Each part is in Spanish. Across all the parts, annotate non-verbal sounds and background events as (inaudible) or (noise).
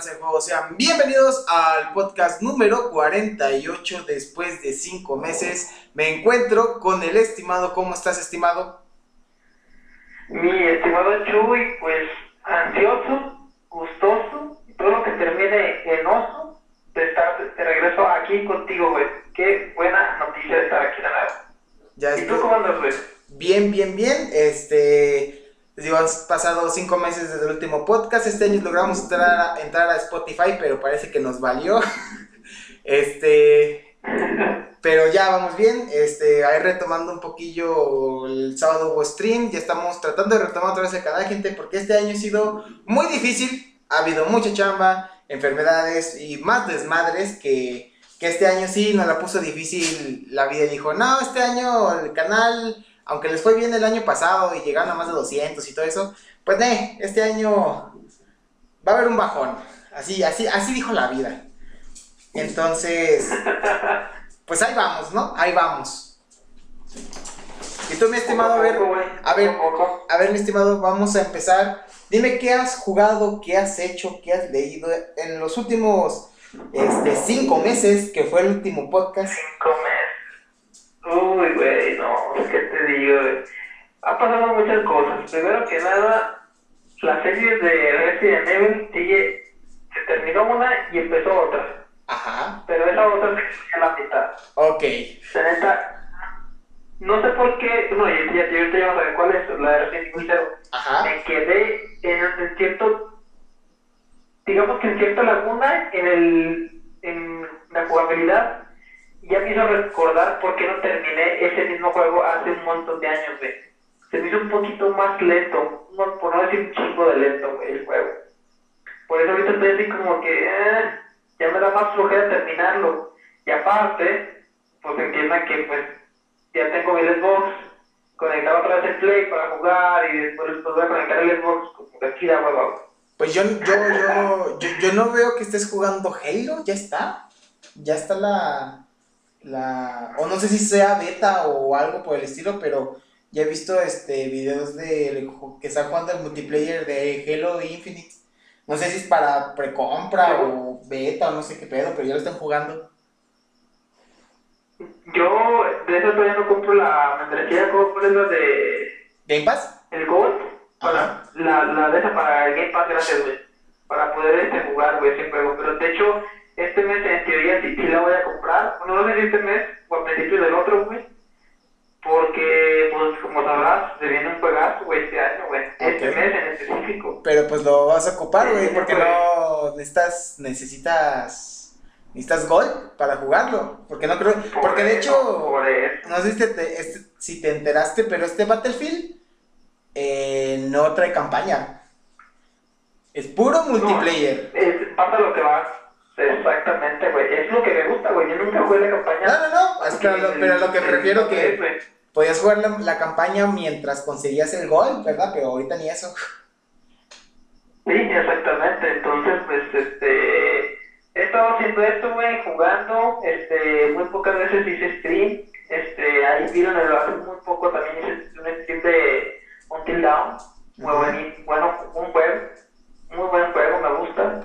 Esperanza de Juego. Sean bienvenidos al podcast número 48 después de 5 meses. Me encuentro con el estimado. ¿Cómo estás, estimado? Mi estimado Chuy, pues ansioso, gustoso, todo lo que termine en oso de estar de regreso aquí contigo, güey. Qué buena noticia de estar aquí de nuevo. Ya ¿Y tú cómo andas, güey? Bien, bien, bien. Este. Digo, han pasado cinco meses desde el último podcast. Este año logramos entrar a, entrar a Spotify, pero parece que nos valió. (laughs) Este. Pero ya vamos bien. Este, ahí retomando un poquillo el sábado hubo stream. Ya estamos tratando de retomar otra vez el canal, gente, porque este año ha sido muy difícil. Ha habido mucha chamba, enfermedades y más desmadres que, que este año sí nos la puso difícil la vida. Dijo, no, este año el canal, aunque les fue bien el año pasado y llegaron a más de 200 y todo eso, pues eh, este año va a haber un bajón. Así, así, así dijo la vida. Entonces, (laughs) pues ahí vamos, ¿no? Ahí vamos. Y tú, mi estimado, a ver, a ver. a ver, mi estimado, vamos a empezar. Dime qué has jugado, qué has hecho, qué has leído en los últimos este, cinco meses, que fue el último podcast. Cinco meses. Uy, güey, no, ¿qué te digo? Ha pasado muchas cosas. Primero que nada, la serie de Resident Evil sigue, se terminó una y empezó otra. Ajá, Pero esa otra se quedó a la mitad. ok. La neta, no sé por qué, no, ya, ya, ahorita ya a ver cuál es, la de Resident Evil 0. Ajá, Me quedé en, en cierto, digamos que en cierta laguna en, el, en la jugabilidad. Ya me hizo recordar por qué no terminé ese mismo juego hace un montón de años. Se me hizo un poquito más lento, no- por no decir un chingo de lento, el juego. Por eso ahorita estoy así como que, eh, ya me da más flojera terminarlo. Y aparte, pues entiendan que pues ya tengo el Xbox conectado otra vez el Play para jugar y después, después voy a conectar el Xbox como que aquí da hueva. pues yo, yo, yo, yo, yo no veo que estés jugando Halo, ya está. Ya está la, la, o no sé si sea beta o algo por el estilo, pero ya he visto este videos de que están jugando el multiplayer de Halo Infinite. No sé si es para precompra o beta o no sé qué pedo, pero ya lo están jugando. Yo de eso todavía no compro la membresía, compro la de ¿Game Pass? el Gold, para, la, la de esa para el Game Pass, gracias, güey. Para poder este, jugar, güey, ese juego. Pero de hecho, este mes en teoría sí, sí la voy a comprar. Bueno, no sé si este mes o a principios del otro, güey. Porque, pues, como sabrás, se viene un juegazo, güey, este año, güey. Este mes en específico. Pero pues lo vas a ocupar, güey, Sí, porque no necesitas, necesitas, necesitas gol para jugarlo. Porque no creo, Por porque de hecho, Por no sé si te, este- si te enteraste, pero este Battlefield eh, no trae campaña. Es puro multiplayer. Es, pasa lo que va. Exactamente, güey. Es lo que me gusta, güey. Yo nunca jugué la campaña. No, no, no, es que lo- pero lo que me refiero que podías jugar la, la campaña mientras conseguías el gol, ¿verdad? Pero ahorita ni eso. Sí, exactamente. Entonces, pues, este. He estado haciendo esto, güey, jugando. Este, muy pocas veces hice stream. Este, ahí vieron el hace muy poco también hice un stream de Until Dawn. Muy Ujú. buen, bueno, un juego. Muy buen juego, me gusta.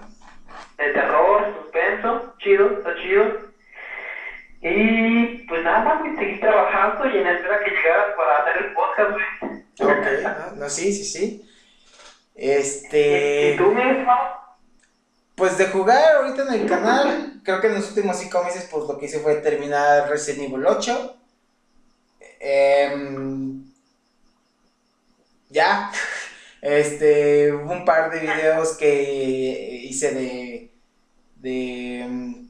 De terror, suspenso, chido, está chido. Y pues nada más, güey, seguí trabajando y en espera que llegaras para hacer el podcast, güey. Ok, no, no, sí, sí, sí. ¿Y, Este. y tú mismo? Pues de jugar ahorita en el canal, creo que en los últimos cinco meses, pues lo que hice fue terminar Resident Evil 8. Em, ya. Este, un par de videos que hice de. de. em,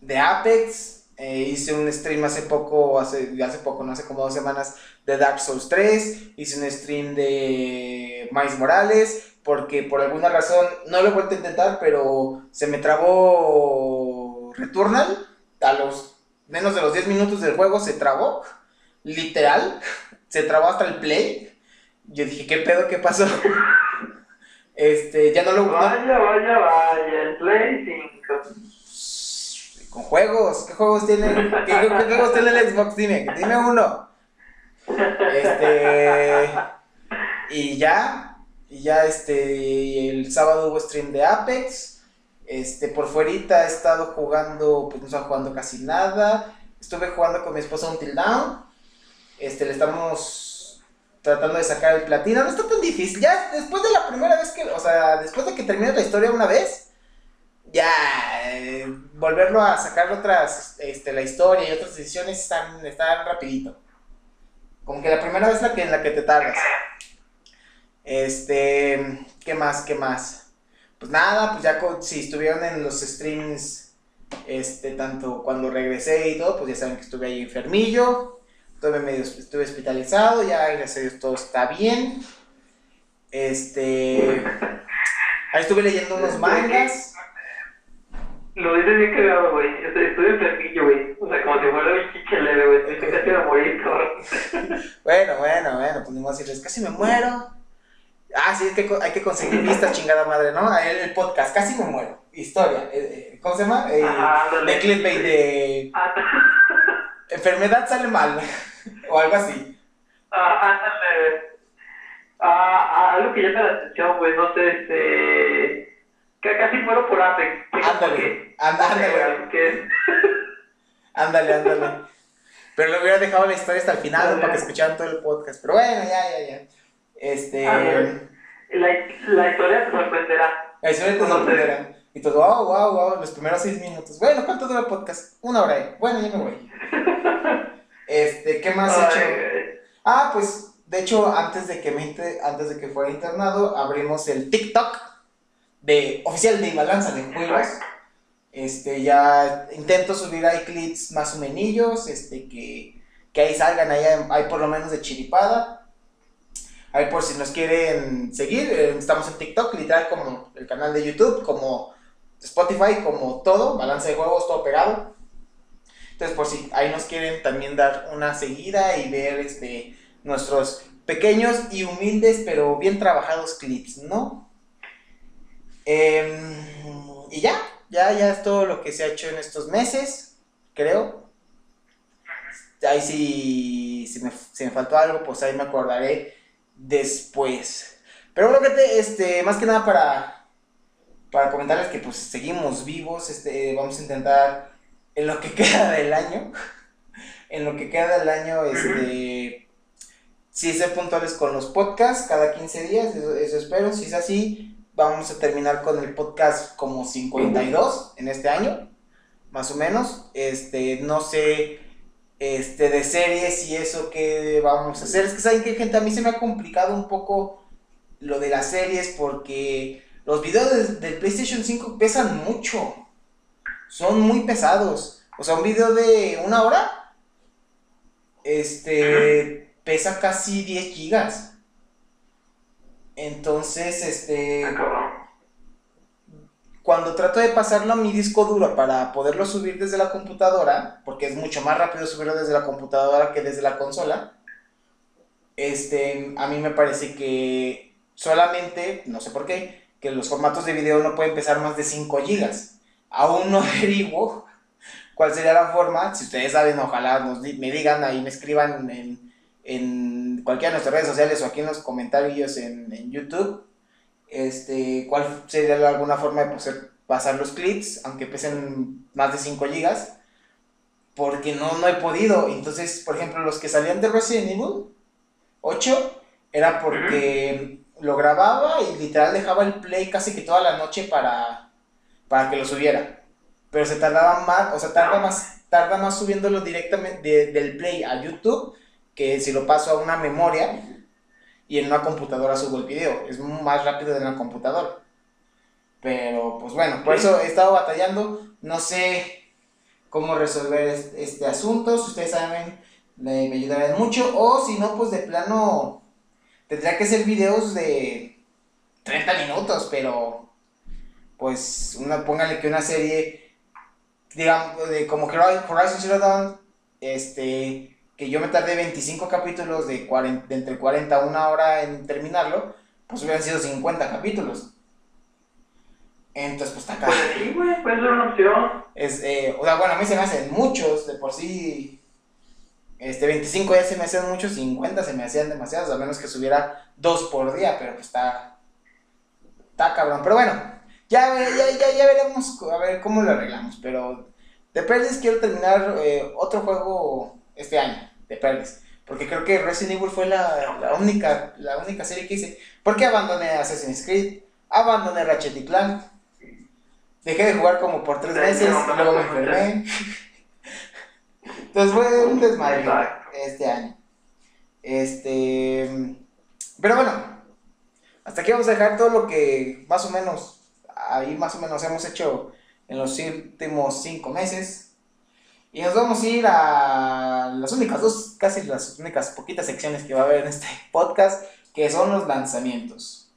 de Apex. Eh, hice un stream hace poco, hace, hace poco, no hace como dos semanas, de Dark Souls 3. Hice un stream de Miles Morales porque por alguna razón no lo he vuelto a intentar, pero se me trabó Returnal. A los menos de los 10 minutos del juego se trabó, literal, se trabó hasta el play. Yo dije, ¿qué pedo? ¿Qué pasó? (laughs) Este, ya no lo. Vaya, vaya, vaya, el Play 5. con juegos, ¿qué juegos tiene? ¿Qué, qué- qué juegos tiene el Xbox? Dime, dime uno. Este. Y ya. y ya este, el sábado hubo stream de Apex. Este, por fuerita he estado jugando, pues no estaba jugando casi nada. Estuve jugando con mi esposa Until Down. Este, le estamos tratando de sacar el platino. No está tan difícil. Ya después de la primera vez que, o sea, después de que termine la historia una vez, ya eh, volverlo a sacar otras, este, la historia y otras decisiones están, están rapidito. Como que la primera vez la que, en la que te tardas. Este, ¿qué más? ¿Qué más? Pues nada, pues ya si estuvieron en los streams, este, tanto cuando regresé y todo, pues ya saben que estuve ahí enfermillo, estuve medio, estuve hospitalizado, ya gracias a Dios todo está bien. Este, ahí estuve leyendo unos mangas. Lo dices bien cagado, güey. Estuve enfermillo, güey. O sea, como si fuera un chiche leve, güey. Estoy (laughs) casi a morir, cabrón. bueno, bueno, bueno. Pues ni modo decirles, casi me muero. Ah, sí, es que hay que conseguir vistas, chingada madre, ¿no? El, el, podcast, casi me muero. Historia. Eh, eh, ¿Cómo se llama? Eh, de clickbait de. (laughs) Enfermedad sale mal. (laughs) o algo así. Ah, ándale. Ah, ah, algo que llama la atención, güey. No sé, este. Que casi muero por Apex. Ándale. Ándale. (laughs) Ándale, ándale. Pero le hubiera dejado la historia hasta el final para que escucharan todo el podcast. Pero bueno, ya, ya, ya. Este. la, la, historia te sorprenderá. La historia te sorprenderá. Y todo, wow, wow, wow, los primeros seis minutos. Bueno, ¿cuánto dura el podcast? Una hora. Bueno, ya me voy. (laughs) este, ¿qué más he hecho? Ah, pues, de hecho, antes de que me antes de que fuera internado, abrimos el TikTok de oficial de Balanza de Juegos. Este, ya intento subir ahí clips más o menos, este, que, que ahí salgan, ahí hay por lo menos de chiripada. Ahí por si nos quieren seguir, eh, estamos en TikTok, literal como el canal de YouTube, como Spotify, como todo, balance de juegos, todo pegado. Entonces, por si ahí nos quieren también dar una seguida y ver este, nuestros pequeños y humildes, pero bien trabajados clips, ¿no? Em, y ya, ya, ya es todo lo que se ha hecho en estos meses, creo. Ahí sí, si me, si me faltó algo, pues ahí me acordaré después. Pero bueno, gente, este, más que nada para, para comentarles que pues seguimos vivos, este, vamos a intentar en lo que (laughs) queda del año, en lo que queda del año, este, si ser puntuales con los podcasts cada 15 días, eso, espero, si es así, vamos a terminar con el podcast como 52 en este año, más o menos, este, no sé este, de series y eso que vamos a hacer. Es que saben que gente, a mí se me ha complicado un poco lo de las series porque los videos del PlayStation 5 pesan mucho. Son muy pesados. O sea, un video de una hora, este, pesa casi 10 gigas. Entonces, este... Ah, cuando trato de pasarlo a mi disco duro para poderlo subir desde la computadora, porque es mucho más rápido subirlo desde la computadora que desde la consola, este, a mí me parece que solamente, no sé por qué, que los formatos de video no pueden pesar más de 5 GB. Aún no (laughs) averiguo cuál sería la forma. Si ustedes saben, ojalá nos me digan ahí, me escriban en, en cualquiera de nuestras redes sociales o aquí en los comentarios en, en YouTube este, cuál sería alguna forma de pasar los clips, aunque pesen más de 5 GB, porque no, no he podido. Entonces, por ejemplo, los que salían de Resident Evil 8 era porque lo grababa y literal dejaba el play casi que toda la noche para, para que lo subiera. Pero se tardaba más, o sea, tarda más, tarda más subiéndolo directamente del play a YouTube que si lo paso a una memoria y en una computadora subo el video. Es más rápido de una computadora. Pero pues bueno, por eso he estado batallando. No sé cómo resolver este, asunto. Si ustedes saben, me, ayudarán mucho. O si no, pues de plano tendría que ser videos de 30 minutos, pero pues una, póngale que una serie, digamos, de como Horizon Zero Dawn, este, que yo me tardé 25 capítulos de, 40, entre 40 a una hora en terminarlo, pues hubieran sido 50 capítulos. Entonces, pues está acá. Pues sí, güey, puede ser una opción. Es, eh, o sea, bueno, a mí se me hacen muchos, de por sí. Este, 25 ya se me hacían muchos, 50 se me hacían demasiados, a menos que subiera dos por día, pero pues está, Está cabrón. Pero bueno, ya, ya, ya, ya veremos a ver cómo lo arreglamos. Pero de Perles quiero terminar eh, otro juego este año. De Perles. Porque creo que Resident Evil fue la, la, única, la única serie que hice. Porque abandoné Assassin's Creed, abandoné Ratchet y Clank. Dejé de jugar como por tres meses, luego me enfermé. (laughs) Entonces fue un desmadre este año. Este. Pero bueno, hasta aquí vamos a dejar todo lo que más o menos, ahí más o menos hemos hecho en los últimos cinco meses. Y nos vamos a ir a las únicas dos, casi las únicas poquitas secciones que va a haber en este (laughs) podcast, que son los lanzamientos.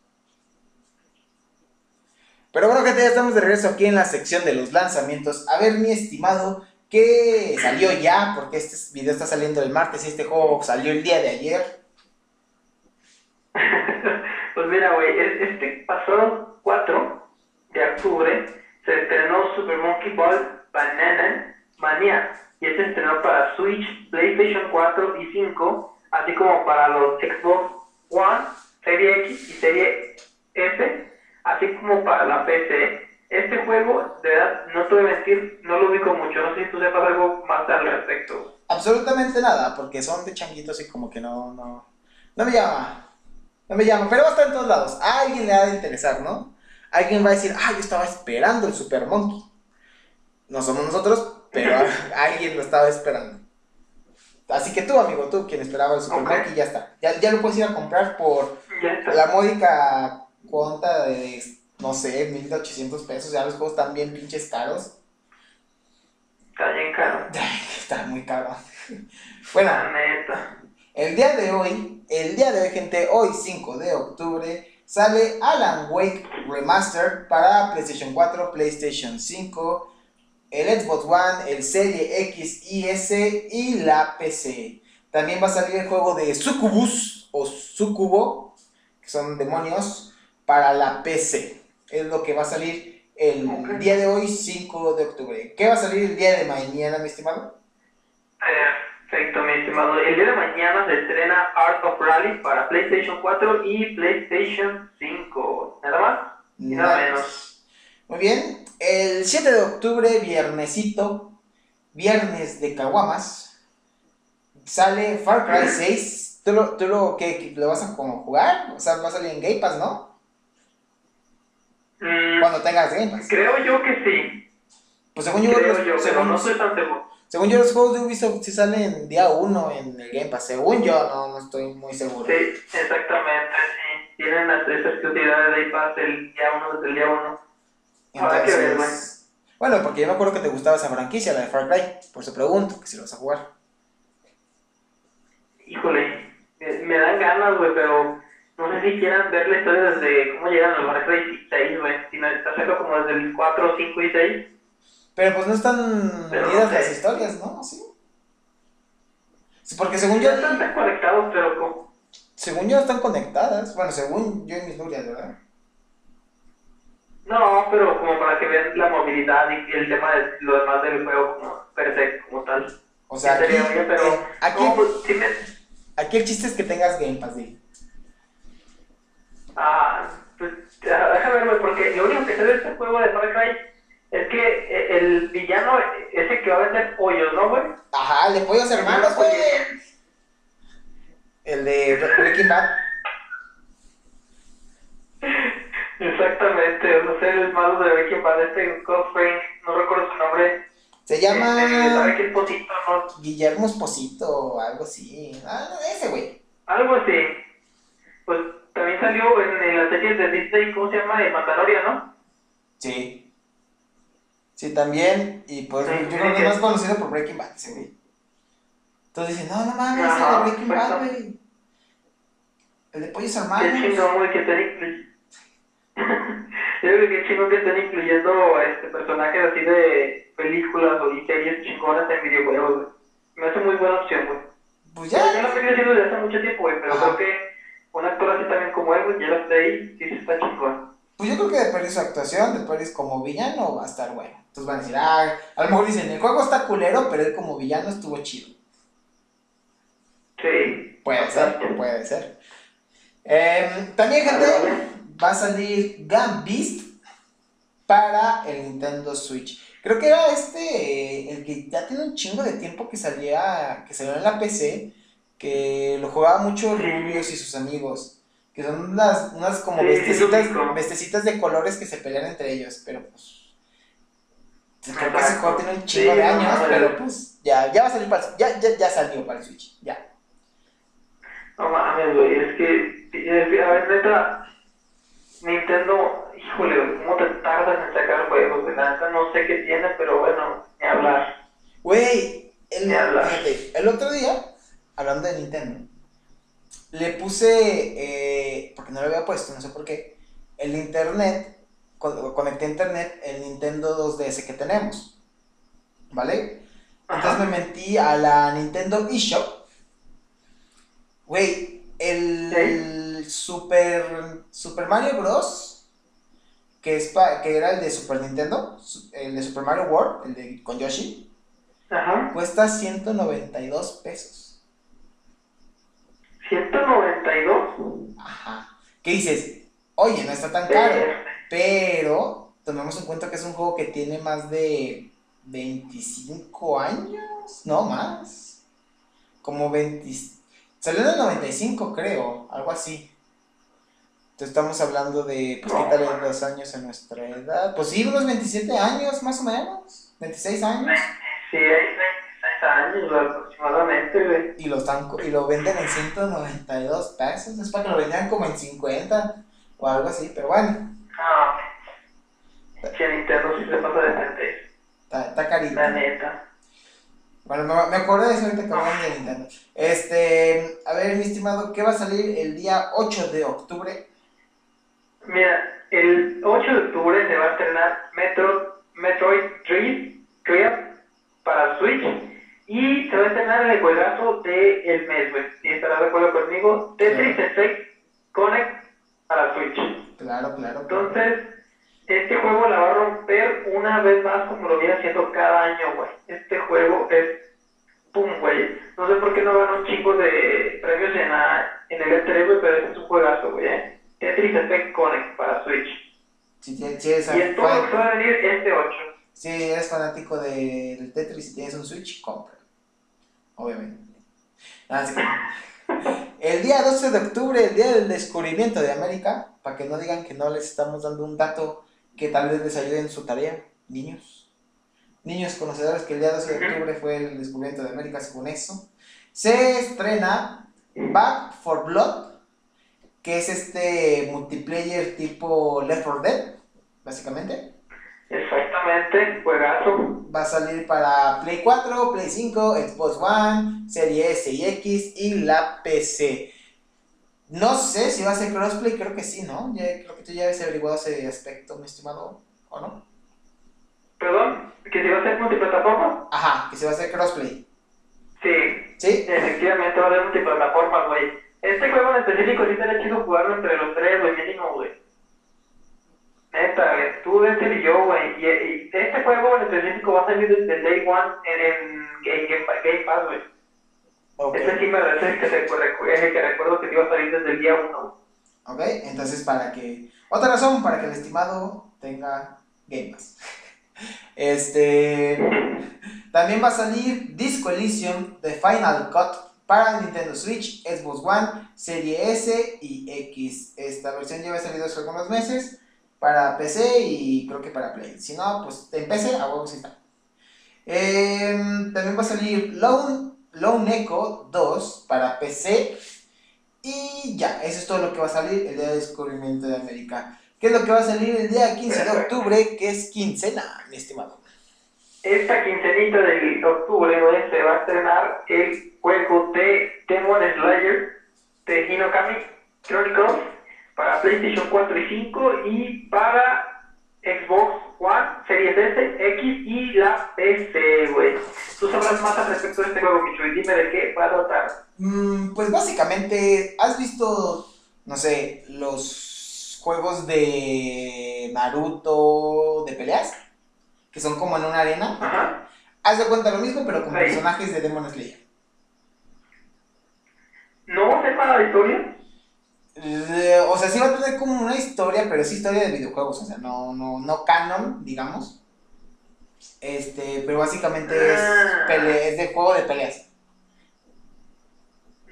Pero bueno, gente, ya estamos de regreso aquí en la sección de los lanzamientos. A ver, mi estimado, ¿qué salió ya? Porque este video está saliendo el martes y este juego salió el día de ayer. (laughs) pues mira, güey, este 4 de octubre se estrenó Super Monkey Ball Banana Mania y este estrenó para Switch, PlayStation 4 y 5, así como para los Xbox One, Serie X y Serie S, así como para la PC. Este juego, de verdad, no te voy a mentir, no lo ubico mucho, no sé si tú sepas algo más al respecto. Absolutamente nada, porque son de changuitos y como que no, no, no me llama, no me llama, pero va a estar en todos lados, a alguien le ha de interesar, ¿no? Alguien va a decir, ah, yo estaba esperando el Super Monkey. No somos nosotros, pero (laughs) alguien lo estaba esperando. Así que tú, amigo, tú, quien esperaba el Super Monkey, ya está. Ya, ya, lo puedes ir a comprar por la módica cuenta de, no sé, 1800 pesos. Ya los juegos están bien pinches caros. Está bien caro. (laughs) está muy caro. Bueno, el día de hoy, el día de hoy, gente, hoy 5 de octubre, sale Alan Wake Remastered para PlayStation 4, PlayStation 5, el Xbox One, el Serie X y S y la PC. También va a salir el juego de Succubus o Sucubo, que son demonios, para la PC. Es lo que va a salir el día de hoy, 5 de octubre. ¿Qué va a salir el día de mañana, mi estimado? Perfecto, mi estimado. El día de mañana se estrena Art of Rally para PlayStation 4 y PlayStation 5. ¿Nada más? Y nada menos. Muy bien. El 7 de octubre, viernesito, viernes de Caguamas, sale Far Cry 6. ¿Tú lo, tú lo, qué, lo vas a como jugar? O sea, va a salir en Game Pass, ¿no? Mm, Cuando tengas Game Pass. Creo yo que sí. Pues según yo, creo yo, según, no soy tan seguro. Según yo, los juegos de Ubisoft sí salen día 1 en el Game Pass. Según yo, no, no estoy muy seguro. Sí, exactamente, sí. Tienen las, exclusividad de Game Pass el día 1 desde el día 1. Habrá que ver, Bueno, porque yo me acuerdo que te gustaba esa franquicia, la de Far Cry. Por eso pregunto, que si lo vas a jugar. Híjole, me dan ganas, güey, pero no sé si quieran ver la historia desde cómo llegan los Far Cry 6, güey. Si no, está cerca como desde el 4, 5 y 6. Pero pues no están unidas las historias, ¿no? ¿Sí? sí porque según yo... Están conectados, pero como... Según yo están conectadas. Bueno, según yo y mis durias, ¿verdad? No, pero como para que vean la movilidad y el tema de lo demás del juego como per se, como tal. O sea, aquí, pero, eh, aquí, no, pues, sí me... aquí el chiste es que tengas Game Pass, ¿sí? Ah, pues déjame ver, porque lo único que sé de este juego de Far Cry es que eh, el villano es el que va a vender pollos, ¿no, güey? Ajá, el de pollos hermanos, güey. El de Breaking Bad. (laughs) Exactamente, no sé, el malo de Breaking Bad, este Godfrey, no recuerdo su nombre. Se llama. ¿Sabe qué Esposito, no? Guillermo Esposito, algo así. Ah, ese, güey. Algo así. Pues también salió en, en la serie de Disney, ¿cómo se llama? De Mandalorian, ¿no? Sí. Sí, también. Y pues Sí, yo creo que es más conocido por Breaking Bad, ese güey. Entonces dicen, no, no mames, Ajá, el de Breaking Bad, güey. El de pollos Qué hermanos. chingón, güey, que estén incluyendo. (laughs) Yo creo que qué chingón que estén incluyendo este, personajes así de películas o y series chingonas en videojuegos, güey. Me hace muy buena opción, güey. Pues Ya, ya. lo venía haciendo desde hace mucho tiempo, güey, pero Ajá. creo que un actor así también como él, güey, ya lo está ahí, sí se está chingón. Pues yo creo que de su actuación, de como villano, va a estar bueno. Entonces van a decir, ah, a lo mejor dicen, el juego está culero, pero él como villano estuvo chido. Sí. Puede ser, puede ser. Eh, también, gente, va a salir Beast para el Nintendo Switch. Creo que era este, el que ya tiene un chingo de tiempo que salía, que salió en la PC, que lo jugaba mucho Rubius y sus amigos, que son unas, unas como vestecitas, de colores que se pelean entre ellos, pero pues... Creo que ese juego tiene un chingo de años, pero pues ya, ya va a salir para el, ya, ya, ya salió para el Switch, ya. No mames, güey, es que, a ver, neta, Nintendo, híjole, ¿cómo te tardas en sacar juegos? De nada, no sé qué tiene, pero bueno, ni hablar. Güey, el, el otro día, hablando de Nintendo, le puse, eh, porque no lo había puesto, no sé por qué, el internet, conecté a internet el Nintendo 2DS que tenemos, ¿vale? Entonces me metí a la Nintendo eShop. Güey, el Super, Super Mario Bros. Que, es que era el de Super Nintendo, el de Super Mario World, el de con Yoshi. Ajá. Cuesta 192 pesos. ¿192? Ajá. ¿Qué dices? Oye, no está tan caro. Pero tomemos en cuenta que es un juego que tiene más de 25 años. No más. Como 20 Salió en el 95, creo, algo así. Entonces estamos hablando de, pues, quítale dos años a nuestra edad. Pues sí, unos 27 años, más o menos. 26 años. Sí, hay 26 años aproximadamente, güey. Y lo, están, y lo venden en 192 pesos. Es para que lo vendan como en 50 o algo así, pero bueno. Ah, que Nintendo sí se pasa de 30. Está, está carito. La neta. Bueno, me, acuerdo de eso ahorita que hablamos de Nintendo. Este, a ver, mi estimado, ¿qué va a salir el día 8 de octubre? Mira, el 8 de octubre se va a estrenar Metro, Metroid Dread, para Switch y se va a estrenar el juegazo del el mes, güey. Y estarás de acuerdo conmigo, Tetris Effect Connect para Switch. Claro, claro. Entonces, este juego la va a romper una vez más como lo viene haciendo cada año, güey. Este juego es pum, güey. No sé por qué no ganó un chingo de premios en, la, en el E3, güey, pero este es un juegazo, güey, ¿eh? Tetris Effect Connect para Switch. Si tienes, si eres y esto va a venir este 8. Si eres fanático de, del Tetris y tienes un Switch, compra. Obviamente. Así que, el día 12 de octubre, el día del descubrimiento de América, para que no digan que no les estamos dando un dato que tal vez les ayude en su tarea, niños. Niños conocedores que el día 12 de octubre fue el descubrimiento de América según eso. Se estrena Back for Blood, que es este multiplayer tipo Left 4 Dead, básicamente. Exactamente, juegazo. Va a salir para Play 4, Play 5, Xbox One, Serie S y X y la PC. No sé si va a ser crossplay, creo que sí, ¿no? Ya, creo que tú ya habías averiguado ese aspecto, mi estimado, ¿o no? ¿Perdón? ¿Que si va a ser multiplataforma? Ajá, que si va a ser crossplay. Sí. ¿Sí? Efectivamente va a ser multiplataforma, güey. Este juego en específico sí te chido jugarlo entre los tres, güey, mínimo, güey. Neta, tú, Denzel y yo, güey. Y, este juego en específico va a salir desde Day One en, en Game Pass, güey. Okay. Ese sí me el que, el que recuerdo que te iba a salir desde el día 1. Ok, entonces para que. Otra razón para que el estimado tenga Game Pass. (laughs) Este. También va a salir Disco Elysium de Final Cut para Nintendo Switch, Xbox One, Serie S y X. Esta versión ya había salido hace algunos meses para PC y creo que para Play. Si no, pues en PC a huevos está. Eh, también va a salir Lone Lone Echo 2 para PC. Y ya, eso es todo lo que va a salir el día de descubrimiento de América. ¿Qué es lo que va a salir el día 15 de octubre? Que es quincena, mi estimado. Esta quincenita de octubre se va a estrenar el juego de Demon Slayer de Hinokami Chronicles para PlayStation 4 y 5 y para Xbox One, Series S, X y la PC, güey. Tú sabrás más al respecto de este juego, Micho, y dime de qué va a tratar. Mm, pues básicamente, ¿has visto, no sé, los juegos de Naruto de peleas? Que son como en una arena. Ajá. Haz de cuenta lo mismo, pero con personajes de Demon Slayer. ¿No sepa la historia? O sea, sí va a tener como una historia, pero es historia de videojuegos, o sea, no, no, no canon, digamos. Este, pero básicamente es, Ah. pele- es de juego de peleas.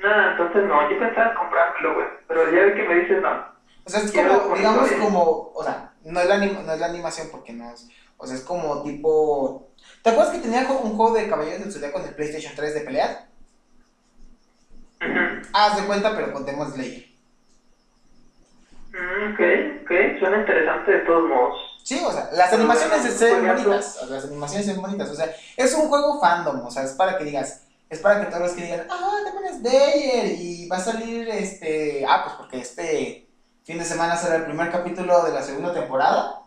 No, entonces no, yo pensaba en comprármelo, güey. Pero ya vi que me dices no. O sea, es como, con digamos, como, o sea, no es, la no es la animación porque no es, o sea, es como tipo... ¿Te acuerdas que tenía un juego de Caballeros del Zodiaco en el PlayStation 3 de pelear? Ujú. Haz de cuenta, pero con Demon Slayer. Mm, ok, ok, suena interesante de todos modos. Sí, o sea, las animaciones se ven bonitas, las animaciones se ven bonitas, o sea, es un juego fandom, o sea, es para que digas, es para que todos los que digan, ah, Demon Slayer, y va a salir este, ah, pues porque este fin de semana será el primer capítulo de la segunda temporada,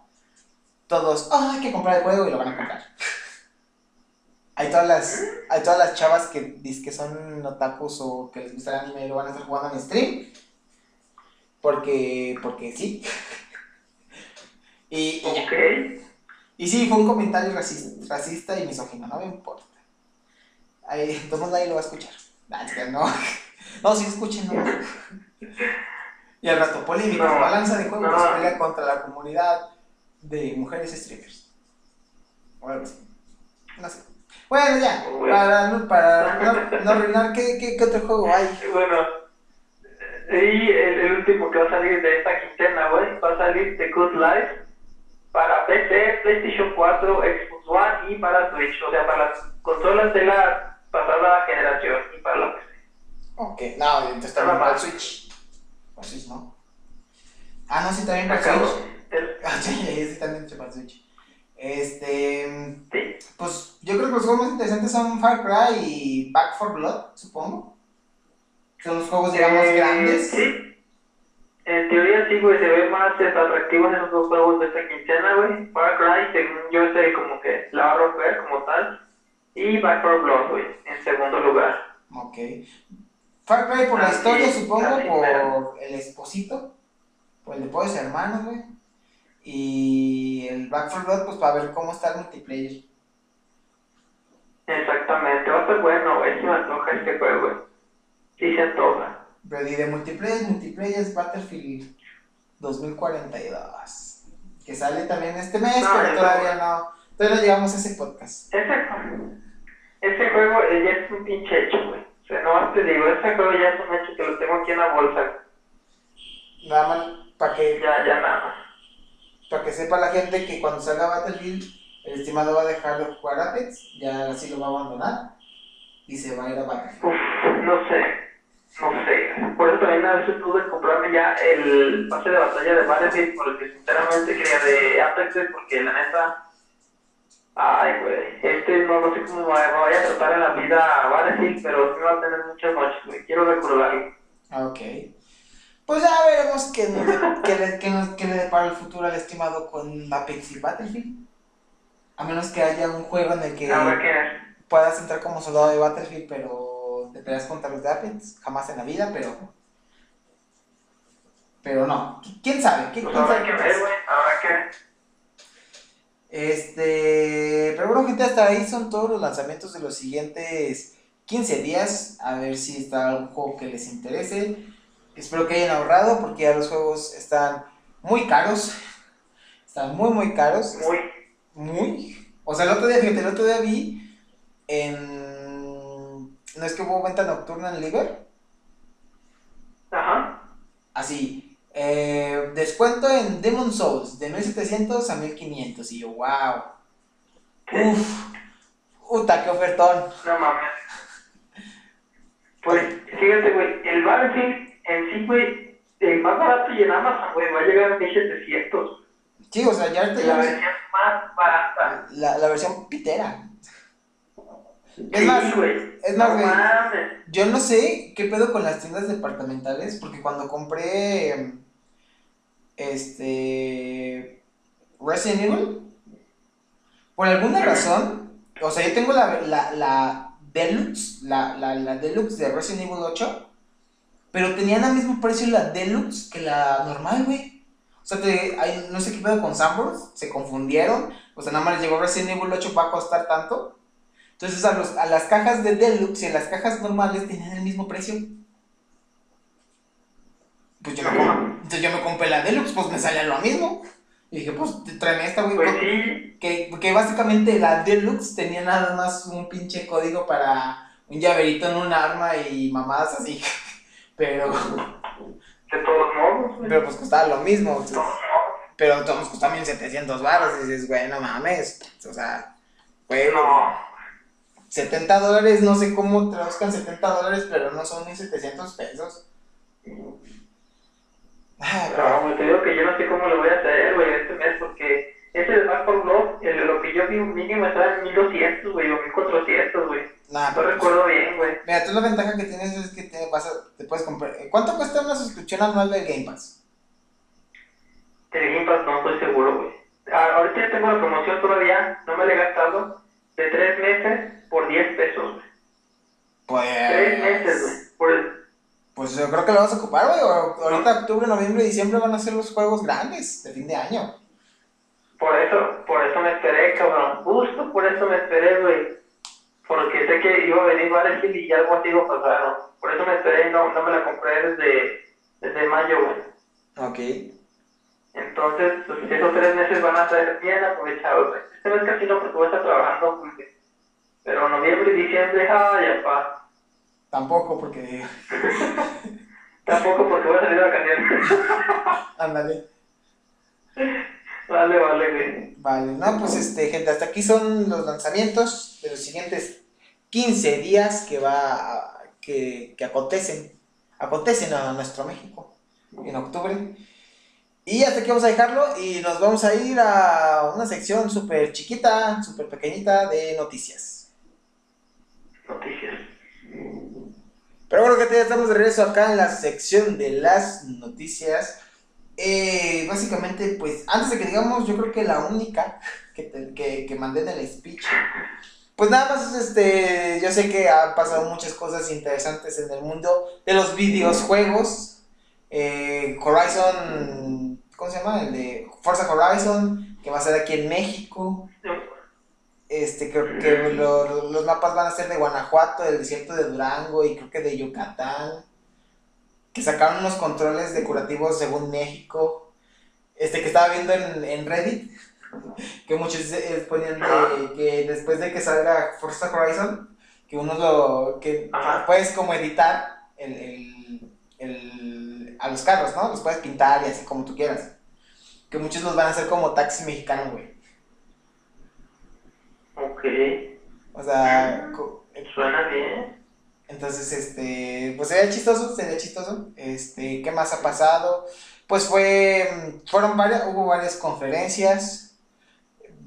todos, ah, hay que comprar el juego y lo van a comprar. Hay todas las, hay todas las chavas que dicen que son otakus o que les gusta el anime y lo van a estar jugando en stream, porque, porque sí. (laughs) y, y ya. Ok. Y sí, fue un comentario racista, racista y misógino, no me importa. Ahí, entonces nadie lo va a escuchar. No. (laughs) No, sí, escuchen, no. Y al rato, polémica, No, balanza de juegos no. pelea contra la comunidad de mujeres streamers. O algo así. No sé. Bueno, ya, para, no- para no, no arruinar, ¿qué, qué, qué otro juego hay? Bueno, y el, el último que va a salir de esta quincena, güey, va a salir The Good Life para PC, PlayStation 4, Xbox One y para Switch, o sea, para las consolas de la pasada generación y para la PC. Ok, no, entonces también para el Switch. Para el Switch, ¿no? Ah, no, sí, también para. Switch. El- (laughs) Ah, sí, sí, también para Switch. Este. Sí. Pues yo creo que los juegos más interesantes son Far Cry y Back 4 Blood, supongo. Son los juegos, digamos, Eh, grandes. Sí. En teoría sí, güey, se ve más eh, atractivos en los dos juegos de esta quincena, güey. Far Cry, según yo sé, como que la va a romper como tal. Y Back 4 Blood, güey, en segundo lugar. Ok. Far Cry por la historia, supongo, por el esposito, por el de Poderes Hermanos, güey. Y el Back 4 Blood, pues para ver cómo está el multiplayer. Exactamente, va a ser bueno, güey. Sí me antoja este juego, güey. Sí se antoja. Pero y de multiplayer, multiplayer es Battlefield 2042. Que sale también este mes, No, pero todavía no. Todavía no llegamos a ese podcast. Ese, ese juego eh, ya es un pinche hecho, güey. O sea, no te digo, ese juego ya es un hecho que lo tengo aquí en la bolsa. Nada más para que, Ya, ya nada más. para que sepa la gente que cuando salga Battlefield, el estimado va a dejar de jugar Apex, ya así lo va a abandonar y se va a ir a Battlefield. Uf, no sé, no sé. Por eso también a veces pude comprarme ya el pase de batalla de Battlefield, porque sinceramente quería de Apex, porque la neta, ay, güey, este no, no sé cómo me vaya a tratar en la vida Battlefield, pero sí va a tener muchas noches, güey. Quiero recordarlo. Ah, Ok. Pues ya veremos qué, nos- qué le, qué nos- qué le depara el futuro al estimado con Apex y Battlefield. A menos que haya un juego en el que puedas entrar como soldado de Battlefield, pero te peleas contra los de Apex. Jamás en la vida, pero. Pero no. ¿Quién sabe? ¿Quién, Pues quién habrá sabe que qué ver, güey, habrá que Este, pero bueno, gente, hasta ahí son todos los lanzamientos de los siguientes 15 días. A ver si está algún juego que les interese. Espero que hayan ahorrado porque ya los juegos están muy caros. Están muy, muy caros. muy. Muy. O sea, el otro día, fíjate, el otro día vi en. ¿No es que hubo venta nocturna en Liver? Ajá. Así. eh, descuento en Demon Souls de 1700 a 1500. Y yo, wow. Uf. Puta, qué ofertón. No mames. Pues, fíjate, güey, el Battlefield en sí, güey, el más barato y en Amazon, güey, va a llegar a 1700. Sí, o sea, ya ahorita La versión más barata. la, la versión pitera. Es Sí, más, güey. es más, güey. Yo no sé qué pedo con las tiendas departamentales, porque cuando compré este Resident Evil, por alguna razón, o sea, yo tengo la, la, la Deluxe, la, la, la Deluxe de Resident Evil 8, pero tenían al mismo precio la Deluxe que la normal, güey. O sea, te- hay- no sé qué pedo con Sanborns, se confundieron, o sea, nada más les llegó Resident Evil 8 va a costar tanto. Entonces a, los, a las cajas de Deluxe y a las cajas normales tenían el mismo precio. Pues yo no Entonces yo me compré la Deluxe, pues me salía lo mismo. Y dije, pues tráeme esta, güey. Pues sí. Que, que básicamente la Deluxe tenía nada más un pinche código para un llaverito en un arma y mamadas así. (laughs) Pero, De todos modos, güey. pero pues costaba lo mismo. De entonces- todos modos. pero todos costaba 1700 baros. Y dices, güey, no mames. O sea, güey, No. 70 dólares, no sé cómo traduzcan 70 dólares, pero no son ni 700 pesos. Pero- No, güey, te digo que yo no sé cómo lo voy a hacer, güey, este mes, porque ese de Back for Blood, el- lo que yo vi mínimo estaba en 1200, güey, o 1400, güey. Nah, No recuerdo bien, güey. Mira, tú la ventaja que tienes es que te, vas a- te puedes comprar. ¿Cuánto cuesta una suscripción anual del Game Pass? El Game Pass no estoy seguro, güey. Ah, ahorita ya tengo la promoción todavía, no me la he gastado, de 3 meses por 10 pesos, güey. Pues. 3 meses, güey. Por. Pues yo creo que lo vas a ocupar, güey. Ahorita, octubre, noviembre y diciembre van a ser los juegos grandes de fin de año. Por eso, por eso me esperé, cabrón. Justo por eso me esperé, güey. Porque sé que iba a venir Battlefield y algo así iba a pasar, ¿no? Por eso me esperé y no, no me la compré desde, desde mayo, güey. Ok. Entonces, pues, esos tres meses van a ser bien aprovechados, güey. Este mes casi no porque voy a estar trabajando. Pero noviembre y diciembre, ay, apá. Tampoco, porque. (laughs) Tampoco porque voy a salir de vacaciones. (laughs) Ándale. vale, vale, güey. Vale, no, pues este, gente, hasta aquí son los lanzamientos de los siguientes 15 días que va a- que, que acontecen, acontecen a nuestro México en octubre. Y hasta aquí vamos a dejarlo y nos vamos a ir a una sección súper chiquita, súper pequeñita de noticias. Noticias. Pero bueno, que ya estamos de regreso acá en la sección de las noticias. Eh, básicamente, pues, antes de que digamos, yo creo que la única que, te- que, que mandé en el speech, pues nada más, este, yo sé que han pasado muchas cosas interesantes en el mundo de los videojuegos. Eh, Horizon, ¿cómo se llama? El de Forza Horizon, que va a ser aquí en México. Este, creo que lo- lo- los mapas van a ser de Guanajuato, del desierto de Durango y creo que de Yucatán. Que sacaron unos controles decorativos según México. Este que estaba viendo en, en Reddit. (laughs) Que muchos eh, ponían de, que después de que salga Forza Horizon, que uno lo. que puedes como editar el, el- el- a los carros, ¿no? Los puedes pintar y así como tú quieras. Que muchos los van a hacer como taxi mexicano, güey. Ok. O sea, co- Suena bien. entonces, este, pues sería chistoso, sería chistoso. Este, ¿qué más ha pasado? Pues fue, mm, fueron varias, hubo varias conferencias.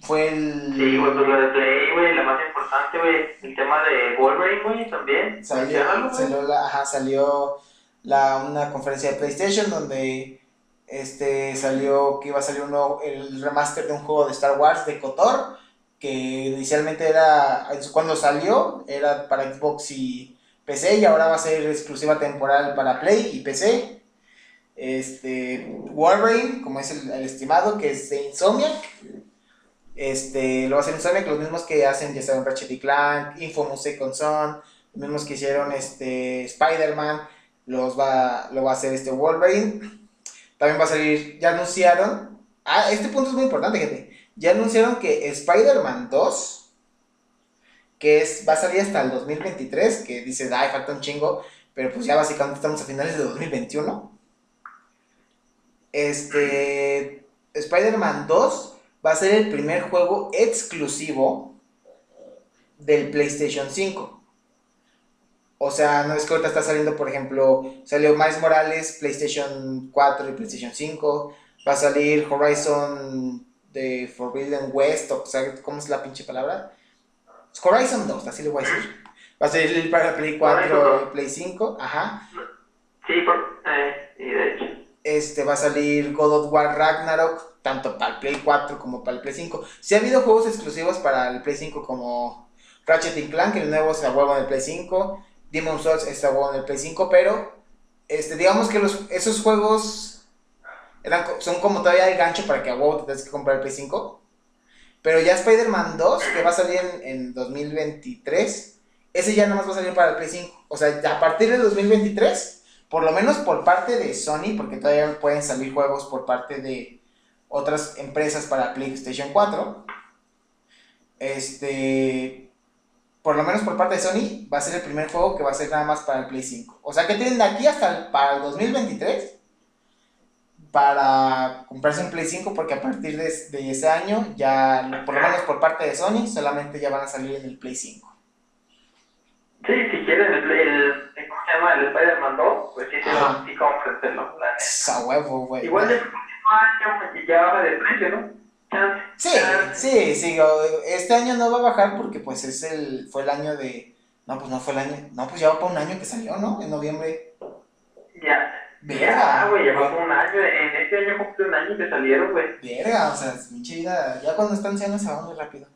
Fue el... Sí, güey, pues lo de Play, güey, la más importante, güey. El tema de Wolverine, güey, también. Salió, salió la, ajá, salió la, una conferencia de PlayStation donde este salió que iba a salir uno, el remaster de un juego de Star Wars de KOTOR, que inicialmente era, cuando salió, era para Xbox y PC y ahora va a ser exclusiva temporal para Play y PC. Este, Wolverine, como es el, estimado, que es de Insomniac. Este, lo va a hacer Insomniac, los mismos que hacen ya saben Ratchet y Clank, Infamous Second Son, los mismos que hicieron este Spider-Man, los va, lo va a hacer este Wolverine. También va a salir, ya anunciaron. Ah, este punto es muy importante, gente. Ya anunciaron que Spider-Man 2, que es, va a salir hasta el 2023, que dice, ay, falta un chingo, pero pues ya básicamente estamos a finales de 2021. Este, Spider-Man 2 va a ser el primer juego exclusivo del PlayStation 5. O sea, no es que ahorita está saliendo, por ejemplo, salió Miles Morales, PlayStation 4 y PlayStation 5. Va a salir Horizon de Forbidden West, o sea, ¿cómo es la pinche palabra? Horizon 2, así le voy a decir. Va a salir para Play 4 y Play 5, ajá. Sí, por, eh, y de hecho. Este va a salir God of War Ragnarok, tanto para el Play 4 como para el Play 5. Sí ha habido juegos exclusivos para el Play 5 como Ratchet Clank, el nuevo está huevo en el Play 5. Demon Souls está en el Play 5, pero este, digamos que los, esos juegos eran, son como todavía el gancho para que a huevo te tengas que comprar el Play 5. Pero ya Spider-Man 2, que va a salir en, en 2023, ese ya nomás va a salir para el Play 5. O sea, a partir de 2023 por lo menos por parte de Sony, porque todavía pueden salir juegos por parte de otras empresas para PlayStation 4. Este, por lo menos por parte de Sony, va a ser el primer juego que va a ser nada más para el Play 5. O sea que tienen de aquí hasta el, para el 2023 para comprarse un Play 5 porque a partir de, de, ese año ya, por lo menos por parte de Sony, solamente ya van a salir en el Play 5. Sí, si quieren el, el, ¿cómo se llama? El Spider-Man 2, pues sí, sí, cómprenselo. A huevo, güey. Igual de próximo año ya baja de precio, ¿no? Sí, sí, sí, este año no va a bajar porque pues es el, fue el año de, no, pues no fue el año, no, pues ya va para un año que salió, ¿no? En noviembre. Ya. Verga. güey, llevamos un año, en este año cumple un año que salieron, güey. Verga, o sea, pinche vida, ya cuando están ancianos se va muy rápido.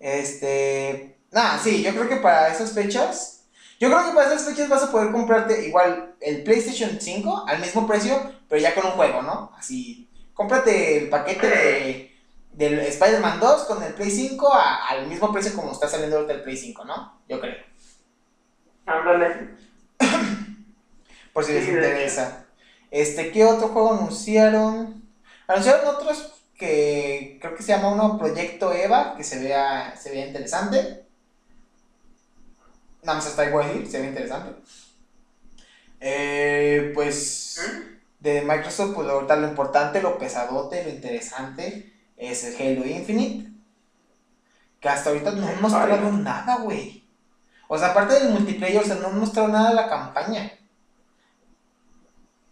Este, nada, sí, yo creo que para esas fechas, yo creo que para esas fechas vas a poder comprarte igual el PlayStation 5 al mismo precio, pero ya con un juego, ¿no? Así, cómprate el paquete de del Spider-Man 2 con el Play 5 al mismo precio como está saliendo ahorita el Play 5, ¿no? Yo creo. Ándale. (coughs) Por si les interesa. Este, ¿qué otro juego anunciaron? Anunciaron otros que creo que se llama uno Proyecto Eva, que se vea, se vea interesante. Nada más hasta ahí voy a decir, se ve interesante. Eh, pues ¿Mm? de Microsoft, pues ahorita lo importante, lo pesadote, lo interesante es el Halo Infinite. Que hasta ahorita no han mostrado nada, güey. O sea, aparte del multiplayer, o sea, no han mostrado nada de la campaña.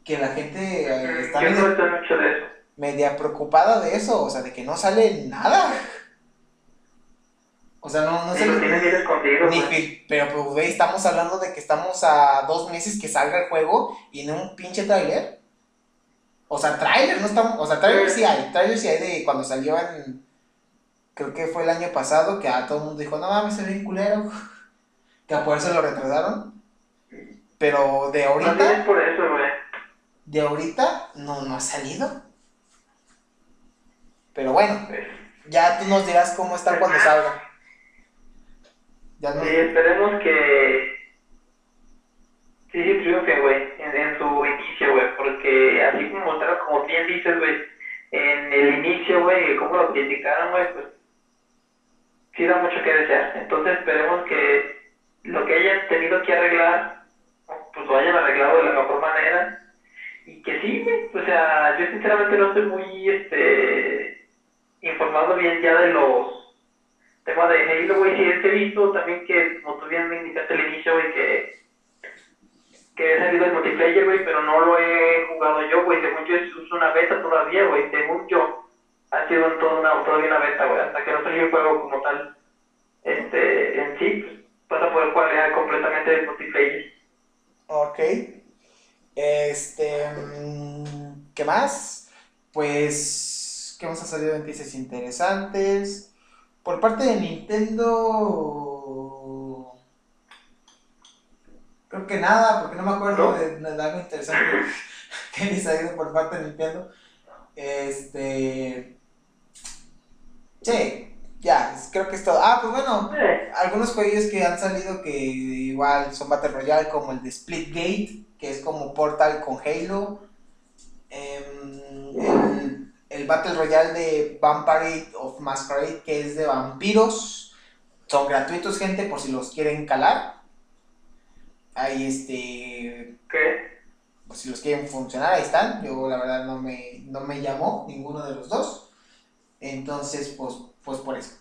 Que la gente eh, está media, mucho de eso. media preocupada de eso, o sea, de que no sale nada. O sea, no, no se ni Pero, pues, güey, estamos hablando de que estamos a dos meses que salga el juego y no un pinche trailer. O sea, trailer, no estamos. O sea, trailer sí hay. Trailer sí hay de cuando salió en. Creo que fue el año pasado que a todo el mundo dijo, no mames, se ve culero. (laughs) Que a por eso lo retrasaron. Pero de ahorita. No por eso, güey. De ahorita no, no ha salido. Pero bueno, ya tú nos dirás cómo está cuando salga. Ya Sí, esperemos que Sí, sí, triunfe, güey, en, su inicio, güey, porque así como como bien dices, güey, en el inicio, güey, como lo criticaron, güey, pues sí da mucho que desear. Entonces esperemos que lo que hayan tenido que arreglar, pues lo hayan arreglado de la mejor manera. Y que sí, o sea, yo sinceramente no estoy muy, este, informado bien ya de los temas de Halo, güey, sí he visto también que, como tú bien me indicaste al inicio, güey, que que he salido el multiplayer, güey, pero no lo he jugado yo, güey. Según yo es una beta todavía, güey. Según yo, ha sido toda una, todavía una beta, güey. Hasta que no salga el juego como tal, este, en sí, pues, vas a poder jugar completamente el multiplayer. Ok. Este, mm, ¿qué más? Pues, ¿qué hemos salido en noticias interesantes? Por parte de Nintendo Creo que nada, porque no me acuerdo de, algo interesante que (laughs) haya salido por parte de Nintendo. Este. Sí, ya, creo que es todo. Ah, pues bueno, algunos juegos que han salido que igual son Battle Royale, como el de Splitgate, que es como Portal con Halo. Em, el, el Battle Royale de Vampire of Masquerade, que es de vampiros. Son gratuitos, gente, por si los quieren calar. Ahí este. ¿Qué? Pues si los quieren funcionar, ahí están. Yo la verdad no me, no me llamó ninguno de los dos. Entonces, pues, pues por eso.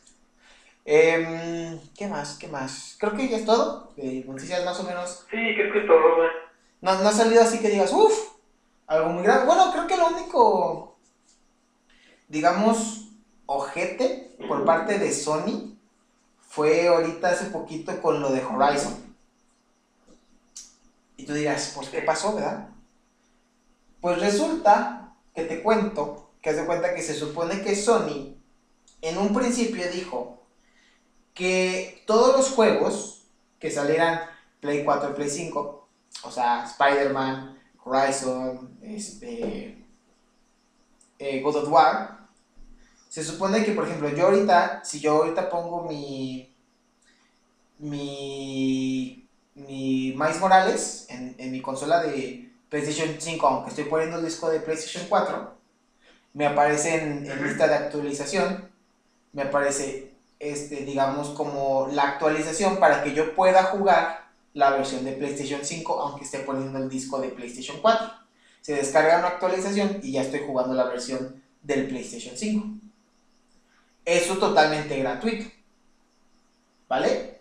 Eh, ¿Qué más? ¿Qué más? Creo que ya es todo. De noticias más o menos. Sí, creo que es todo, güey. No, no ha salido así que digas, uff, algo muy grande. Bueno, creo que lo único, digamos, ojete por parte de Sony fue ahorita hace poquito con lo de Horizon. Y tú dirás, pues, ¿qué pasó, verdad? Pues resulta que te cuento que haz de cuenta que se supone que Sony en un principio dijo que todos los juegos que salieran Play 4 Play 5, o sea, Spider-Man, Horizon, este, eh, God of War, se supone que, por ejemplo, yo ahorita, si yo ahorita pongo mi, mi mi Miles Morales en, mi consola de PlayStation 5, aunque estoy poniendo el disco de PlayStation 4, me aparece en, en lista de actualización, me aparece, este, digamos, como la actualización para que yo pueda jugar la versión de PlayStation 5, aunque esté poniendo el disco de PlayStation 4. Se descarga una actualización y ya estoy jugando la versión del PlayStation 5. Eso totalmente gratuito. ¿Vale?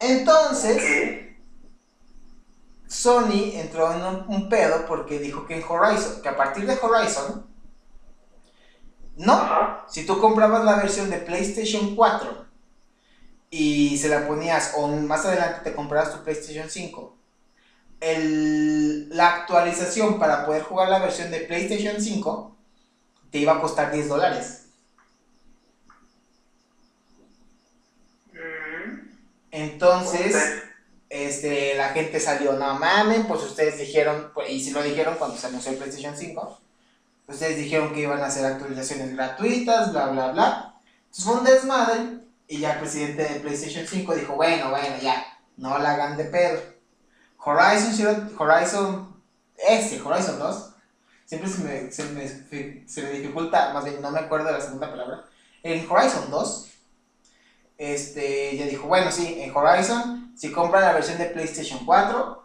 Entonces, Sony entró en un, pedo porque dijo que en Horizon, que a partir de Horizon, no, si tú comprabas la versión de PlayStation 4 y se la ponías, o más adelante te comprabas tu PlayStation 5, la actualización para poder jugar la versión de PlayStation 5 te iba a costar 10 dólares. Entonces, este, la gente salió, no mames, pues ustedes dijeron, pues, y si lo dijeron cuando se anunció el PlayStation 5, ustedes dijeron que iban a hacer actualizaciones gratuitas, bla, bla, bla. Entonces fue un desmadre, y ya el presidente de PlayStation 5 dijo, bueno, bueno, ya, no la hagan de pedo. Horizon, Horizon, este, Horizon 2, siempre se me, se me, se me dificulta, más bien no me acuerdo de la segunda palabra. En Horizon 2, este, ya dijo, bueno, sí, en Horizon, si compran la versión de PlayStation 4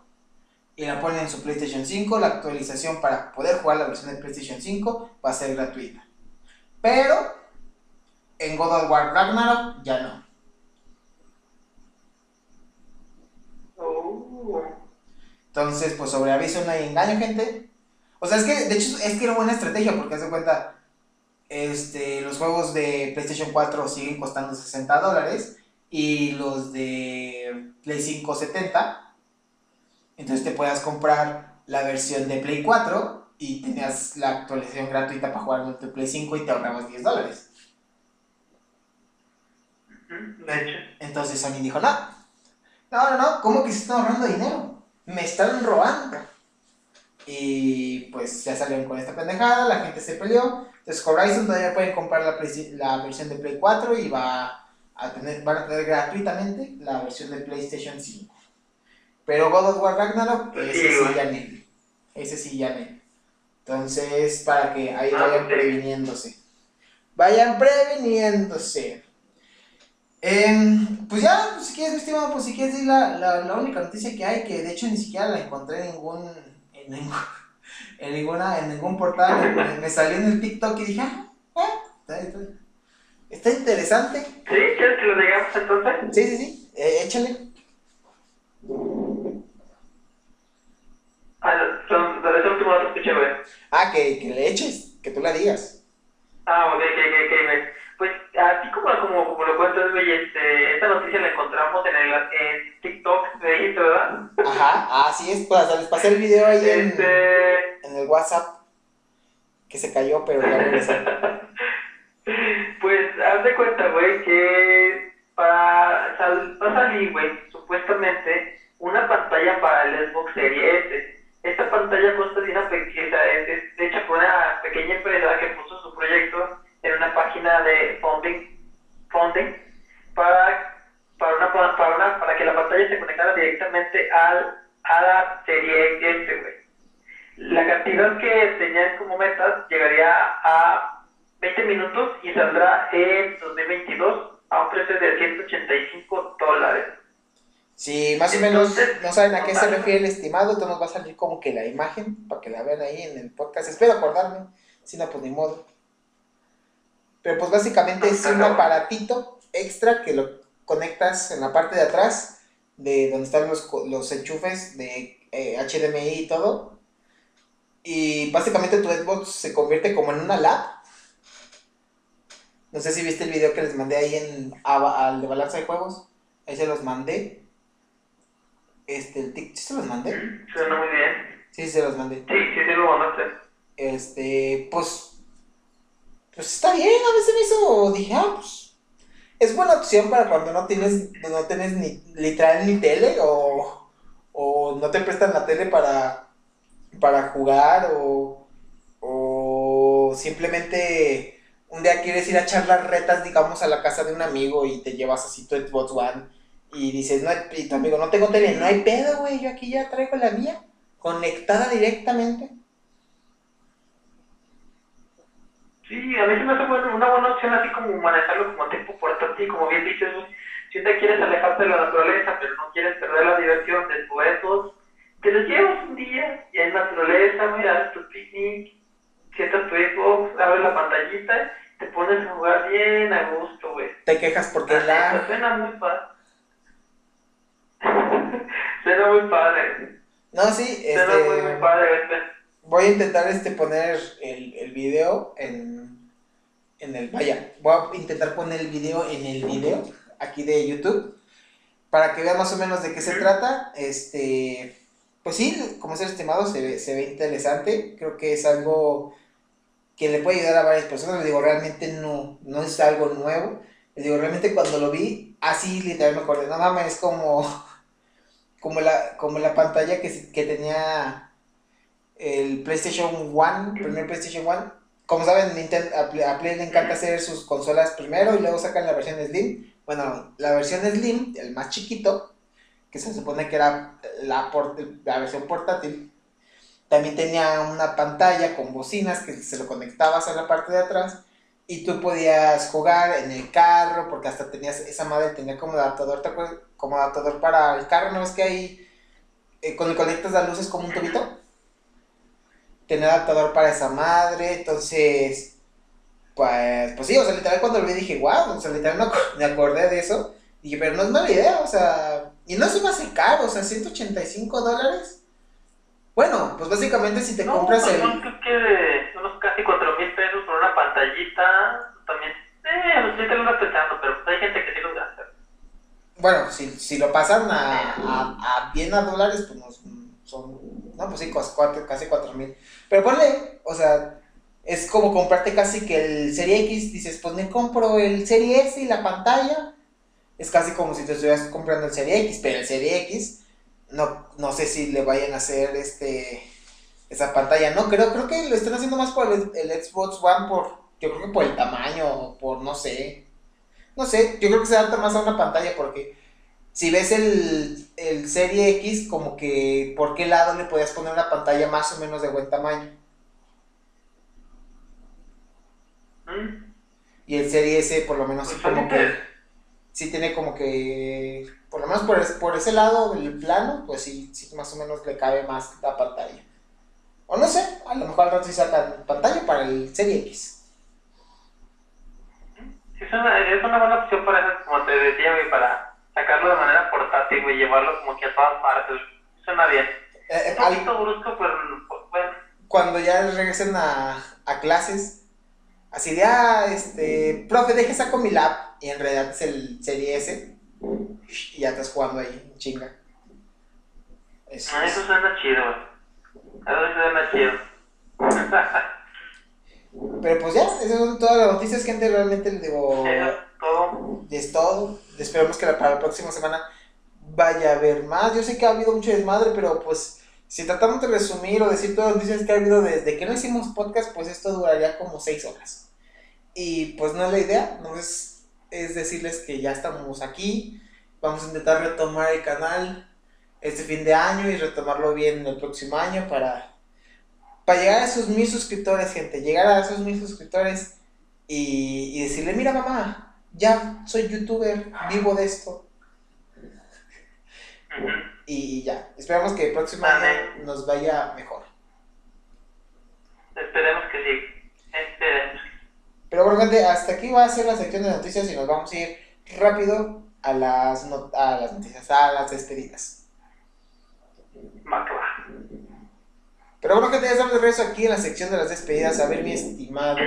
y la ponen en su PlayStation 5, la actualización para poder jugar la versión de PlayStation 5 va a ser gratuita. Pero en God of War Ragnarok ya no. Entonces, pues sobre aviso no hay engaño, gente. O sea, es que, de hecho, es que era buena estrategia porque hace cuenta, este, los juegos de PlayStation 4 siguen costando 60 dólares y los de Play 5 70. Entonces te puedas comprar la versión de Play 4 y tenías la actualización gratuita para jugar en tu Play 5 y te ahorrabas 10 dólares. Entonces Sony dijo, no, no, no, no, ¿cómo que se están ahorrando dinero? Me están robando. Y pues ya salieron con esta pendejada, la gente se peleó. Entonces Horizon todavía pueden comprar la, la versión de Play 4 y va a tener, van a tener gratuitamente la versión de PlayStation 5. Pero God of War Ragnarok, ese sí, ya no. Ese sí ya no. Entonces, para que ahí ah, vayan previniéndose. Vayan previniéndose. Em, pues ya, pues, si quieres, mi estimado, pues si quieres la, la, la única noticia que hay, que de hecho ni siquiera la encontré en ningún en, ninguna, en ningún portal. Me, salió en el TikTok y dije, ah, ah está, interesante. ¿Sí? ¿Quieres que lo digamos entonces? Sí, sí, sí. Eh, échale. Ah, desde último no te escuché, güey. Ah, que, que le eches, que tú la digas. Ah, ok, ok, ok, ok, Pues así como, como, como lo cuentas, güey, este, esta noticia la encontramos en, el, en TikTok, me dijiste, ¿verdad? Ajá, así es, pues les pasé el video ahí en, este en el WhatsApp, que se cayó, pero ya regresó. (laughs) pues haz de cuenta, güey, que para, sal, va a salir, güey, supuestamente, una pantalla para el Xbox Series S. Esta pantalla consta de una pequeña, es, hecha por una pequeña empresa que puso su proyecto en una página de funding, funding para, para, una, para, una, para que la pantalla se conectara directamente al, a la serie S, güey. La cantidad que tenían como metas llegaría a 20 minutos y saldrá en 2022 a un precio de 185 dólares. Si más o menos no saben a qué se refiere el estimado, entonces nos va a salir como que la imagen para que la vean ahí en el podcast. Espero acordarme, si no, pues ni modo. Pero pues básicamente es un aparatito extra que lo conectas en la parte de atrás de donde están los, los enchufes de HDMI eh, y todo. Y básicamente tu Xbox se convierte como en una lab. No sé si viste el video que les mandé ahí en al de balanza de juegos. Ahí se los mandé. Este, el ¿sí se los mandé? Suena muy bien. Sí, se los mandé. Sí, sí, sí lo mandaste. Este, pues pues está bien, a veces me hizo, dije, ah, pues, es buena opción para cuando no tienes, no tienes ni literal ni tele o, o no te prestan la tele para, para jugar o, o simplemente un día quieres ir a echar las retas, digamos, a la casa de un amigo y te llevas así tu Xbox One y dices, no, y tu amigo, no tengo tele, no hay pedo, güey, yo aquí ya traigo la mía conectada directamente. Sí, a mí se me hace una buena opción así como manejarlo como tiempo portátil, como bien dices, si te quieres alejarte de la naturaleza, pero no quieres perder la diversión de tus eventos, te los llevas un día y en naturaleza, mira, tu picnic, sientas tu Xbox, abres la pantallita, te pones a jugar bien a gusto, güey. Te quejas porque la... Suena muy padre. (laughs) suena muy padre. No, sí, este... Suena muy, muy padre, este voy a intentar este poner el, el video en, en el vaya voy a intentar poner el video en el video aquí de YouTube para que vean más o menos de qué se trata. Este pues sí como ser estimado se ve, se ve interesante. Creo que es algo que le puede ayudar a varias personas. Les digo realmente no no es algo nuevo. Les digo realmente cuando lo vi así literal me acordé. No mames es como (laughs) como la como la pantalla que, que tenía el PlayStation One, primer PlayStation One. Como saben, Nintendo, a Play le encanta hacer sus consolas primero y luego sacan la versión Slim. Bueno, la versión Slim, el más chiquito, que se supone que era la, la versión portátil, también tenía una pantalla con bocinas que se lo conectabas a la parte de atrás y tú podías jugar en el carro porque hasta tenías esa madre tenía como adaptador como adaptador para el carro no es que hay eh, cuando conectas las luces como un tubito tener adaptador para esa madre, entonces, pues, pues sí, o sea, literal cuando lo vi dije, wow, o sea, literal (laughs) me acordé de eso, dije, pero no es mala idea, o sea, y no se me hace caro, o sea, 185 dólares. Bueno, pues básicamente si te compras pues, el... No, creo que unos casi 4 mil pesos por una pantallita, también, eh, no sé te lo estás pensando, pero hay gente que sí lo gasta. Bueno, si, si lo pasan a, a, a bien a dólares, pues nos son, no, pues sí, casi 4 mil. Pero ponle, o sea, es como comprarte casi que el Serie X, dices, pues me compro el Serie S y la pantalla. Es casi como si te estuvieras comprando el Serie X, pero el Serie X, no, no sé si le vayan a hacer este esa pantalla, no, creo, creo que lo están haciendo más por el, Xbox One, por, yo creo que por el tamaño, por no sé. No sé, yo creo que se adapta más a una pantalla porque si ves el, el Serie X, como que por qué lado le podías poner una pantalla más o menos de buen tamaño. Mm. Y el Serie S por lo menos sí pues como que sí tiene como que por lo menos por, por ese lado del plano, pues sí, sí más o menos le cabe más la pantalla. O no sé, a lo mejor al rato sí sacan pantalla para el Serie X. Es una, es una buena opción para eso, como te decía, para sacarlo de manera portátil, güey, llevarlo como que a todas partes. Suena bien. Eh, un poquito brusco, pero bueno. Cuando ya regresen a, a clases, así de, ah, este, profe, deje saco mi lap, y en realidad es el Serie S, y ya estás jugando ahí, chinga. Eso, ah, eso suena chido, Eso suena chido. (laughs) Pero pues ya, esas son todas las noticias, gente, realmente digo... todo. Es todo. Esperemos que para la próxima semana vaya a haber más. Yo sé que ha habido mucho desmadre, pero pues si tratamos de resumir o decir todas las noticias que ha habido desde que no hicimos podcast, pues esto duraría como seis horas. Y pues no es la idea, no es, es decirles que ya estamos aquí. Vamos a intentar retomar el canal este fin de año y retomarlo bien el próximo año para para llegar a esos mil suscriptores, gente, llegar a esos mil suscriptores y, decirle, mira mamá, ya soy youtuber, vivo de esto. y, ya, esperamos que el próximo año nos vaya mejor. Esperemos que sí, esperemos. Pero bueno, gente, hasta aquí va a ser la sección de noticias y nos vamos a ir rápido a las, a las noticias, a las despedidas. Pero bueno, gente, ya estamos de regreso aquí en la sección de las despedidas. A ver, mi estimado.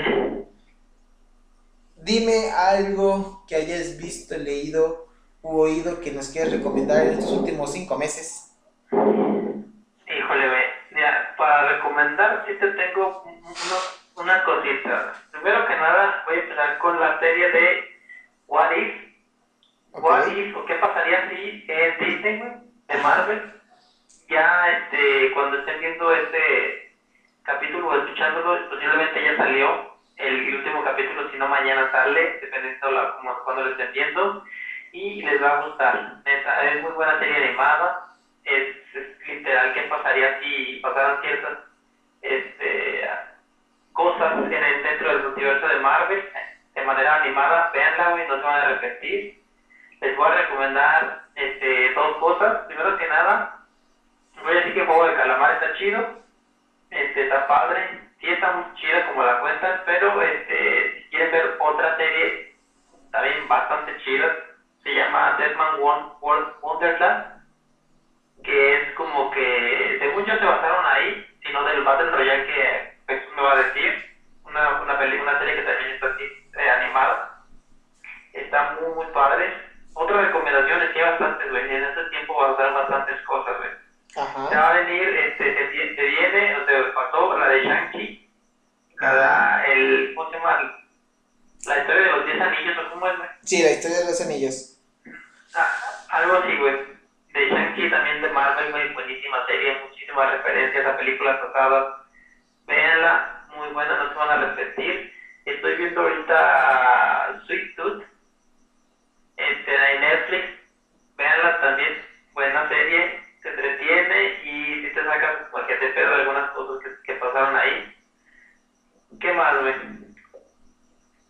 Dime algo que hayas visto, leído u oído que nos quieras recomendar en estos últimos cinco meses. Híjole. Ya, para recomendar, sí te tengo una cosita. Primero que nada, voy a empezar con la serie de What If. What If, o qué pasaría si en Disney, de Marvel ya este, cuando estén viendo este capítulo o escuchándolo, posiblemente ya salió el, último capítulo, si no mañana sale, dependiendo la, como, cuando lo estén viendo, y les va a gustar. Es, muy buena serie animada, es, es literal qué pasaría si pasaran ciertas este, cosas en el, dentro del universo de Marvel de manera animada, véanla, güey, no se van a repetir. Les voy a recomendar este, dos cosas. Primero que nada, voy a decir que el juego de calamar está chido, este, está padre, sí está muy chida como la cuentan, pero este, si quieren ver otra serie también bastante chida, se llama Deadman One Wonderland, que es como que, según yo se basaron ahí, sino del Battle Royale que Jesús me va a decir, una, una, una serie que también está así eh, animada, está muy, muy padre. Otra recomendación es que hay bastantes, güey, en este tiempo va a dar bastantes cosas. Se va a venir, este, se, viene, o sea, pasó la de Shang-Chi, la, el, ¿cómo se llama? La historia de los 10 anillos, ¿o cómo es, güey? Sí, la historia de los anillos. Ah, algo así, güey. De Shang-Chi también de Marvel, güey, buenísima serie, muchísimas referencias a películas pasadas. Véanla, muy buena, no se van a repetir. Estoy viendo ahorita Sweet Tooth, este, en Netflix. Véanla también, buena serie, se entretiene y si te sacas cualquier de pedo algunas cosas que, que pasaron ahí. ¿Qué más, güey?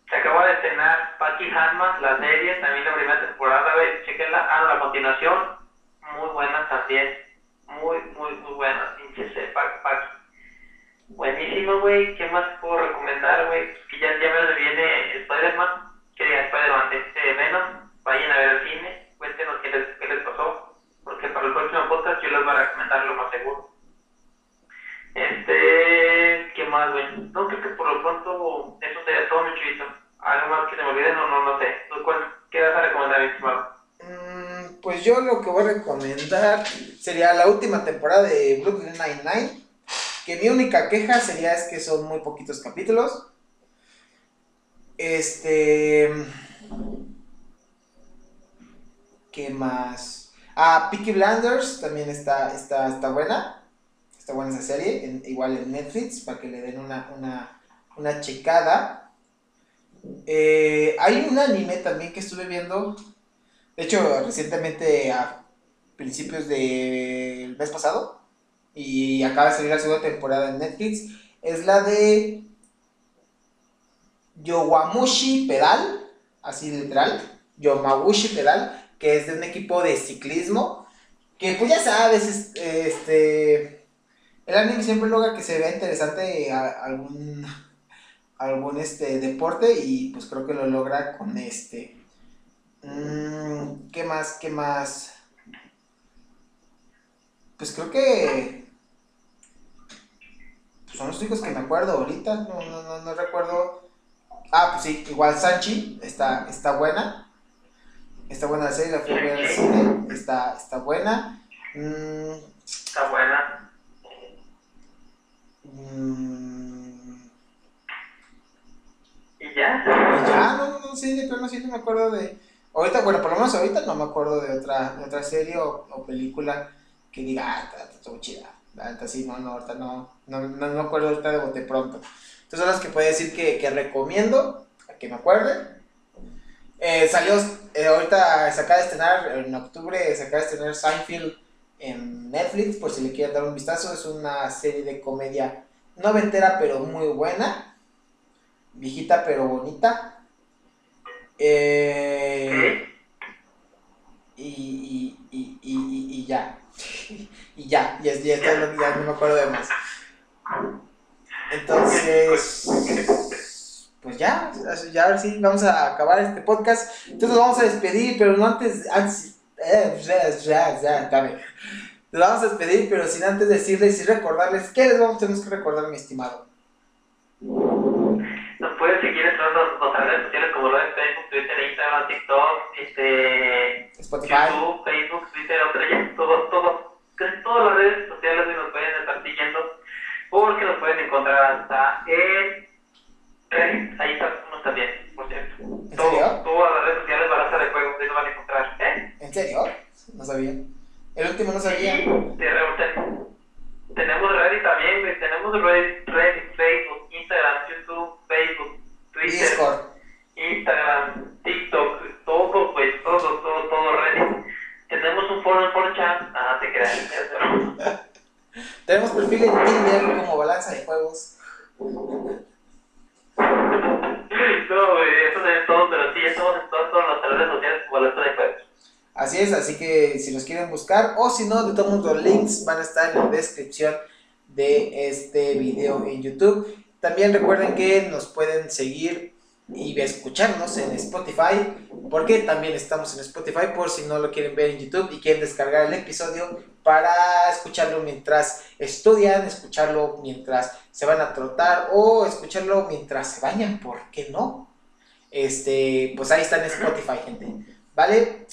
Se acaba de estrenar Patty Hanman, la serie, también la primera temporada, güey, chequenla. Ah, a continuación, muy buena también. Muy, muy, muy buena. Pinche Patty. Buenísimo, güey. ¿Qué más puedo recomendar, güey? Que ya, ya me viene Spider-Man. Que diga Spider-Man, este Venom. Vayan a ver el cine. Cuéntenos qué les, qué les pasó. Porque para el próximo podcast yo les voy a recomendar lo más seguro. Este, ¿qué más, güey? No creo que por lo pronto eso sería todo, mi chivito. ¿Algo más que se me olvide? No, no, no sé. ¿Qué vas a recomendar, mi estimado? Mm, pues yo lo que voy a recomendar sería la última temporada de Brooklyn Nine-Nine. Que mi única queja sería es que son muy poquitos capítulos. Este. ¿Qué más? Ah, Peaky Blinders también está, está, está buena está buena esa serie, igual en Netflix, para que le den una, una, una checada. Eh, hay un anime también que estuve viendo, de hecho, recientemente a principios del mes pasado, y acaba de salir la segunda temporada en Netflix, es la de Yowamushi Pedal, así literal, Yomamushi Pedal, que es de un equipo de ciclismo, que pues ya sabes, este el anime siempre logra que se vea interesante algún, algún este, deporte y pues creo que lo logra con este. Mm, ¿Qué más? ¿Qué más? Pues creo que pues son los chicos que me acuerdo ahorita, no, no, no, no recuerdo. Ah, pues sí, igual Sanchi está, está buena. Está buena la serie, la fui a ver cine, está, está buena. Mm. Está buena. Mm. ¿Y ya? ya, no, no, sí, de plano sí no me acuerdo de... Ahorita, bueno, por lo menos ahorita no me acuerdo de otra, de otra serie o, película que diga, ah, está, muy chida. La sí, no, no, ahorita no, no, no, me acuerdo ahorita de bote pronto. Entonces son las que puedo decir que, que recomiendo, que me acuerde. Eh, salió, eh, ahorita se de estrenar, en octubre se acaba de estrenar Seinfeld en Netflix, por si le quieren dar un vistazo. Es una serie de comedia noventera, pero muy buena. Viejita, pero bonita. Eh, y, y, y, y, (laughs) ya. y ya, ya, ya, ya, ya no me acuerdo de más. Entonces, pues ya, ya ahora sí, vamos a acabar este podcast. Entonces nos vamos a despedir, pero no antes, antes eh, ya, ya, ya, dame. Nos vamos a despedir, pero sin antes decirles y recordarles, ¿qué les vamos a tener que recordar, mi estimado? Nos pueden seguir en todas nuestras redes sociales como lo de Facebook, Twitter, Instagram, TikTok, este, Spotify. YouTube, Facebook, Twitter, otra ya, todo, todo, casi todas las redes sociales nos pueden estar siguiendo porque nos pueden encontrar hasta en Reddit, ahí estamos también, por cierto. ¿En todo, serio? Todas las redes sociales van a estar de juego, ahí nos van a encontrar, ¿eh? ¿En serio? No sabía. El último no sabía. Sí, tenemos Reddit también, Tenemos Reddit, Reddit, Facebook, Instagram, YouTube, Facebook, Twitter, Discord. Instagram, TikTok, todo, pues, todo, todo, todo Reddit. Tenemos un foro en 4chan. Ah, te creas. (laughs) Tenemos perfil en Tinder como Balanza de Juegos. Eso de todo, pero sí, estamos en todas, las redes sociales como Balanza de. Así es, así que si los quieren buscar o si no, de todos modos los links van a estar en la descripción de este video en YouTube. También recuerden que nos pueden seguir y escucharnos en Spotify, porque también estamos en Spotify por si no lo quieren ver en YouTube y quieren descargar el episodio para escucharlo mientras estudian, escucharlo mientras se van a trotar o escucharlo mientras se bañan, ¿por qué no? Este, pues ahí está en Spotify, gente. ¿Vale?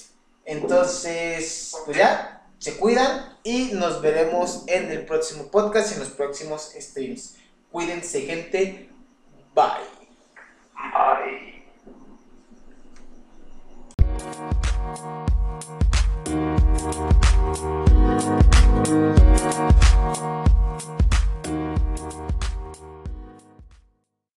Entonces, pues ya, se cuidan y nos veremos en el próximo podcast y en los próximos streams. Cuídense, gente. Bye. Ay.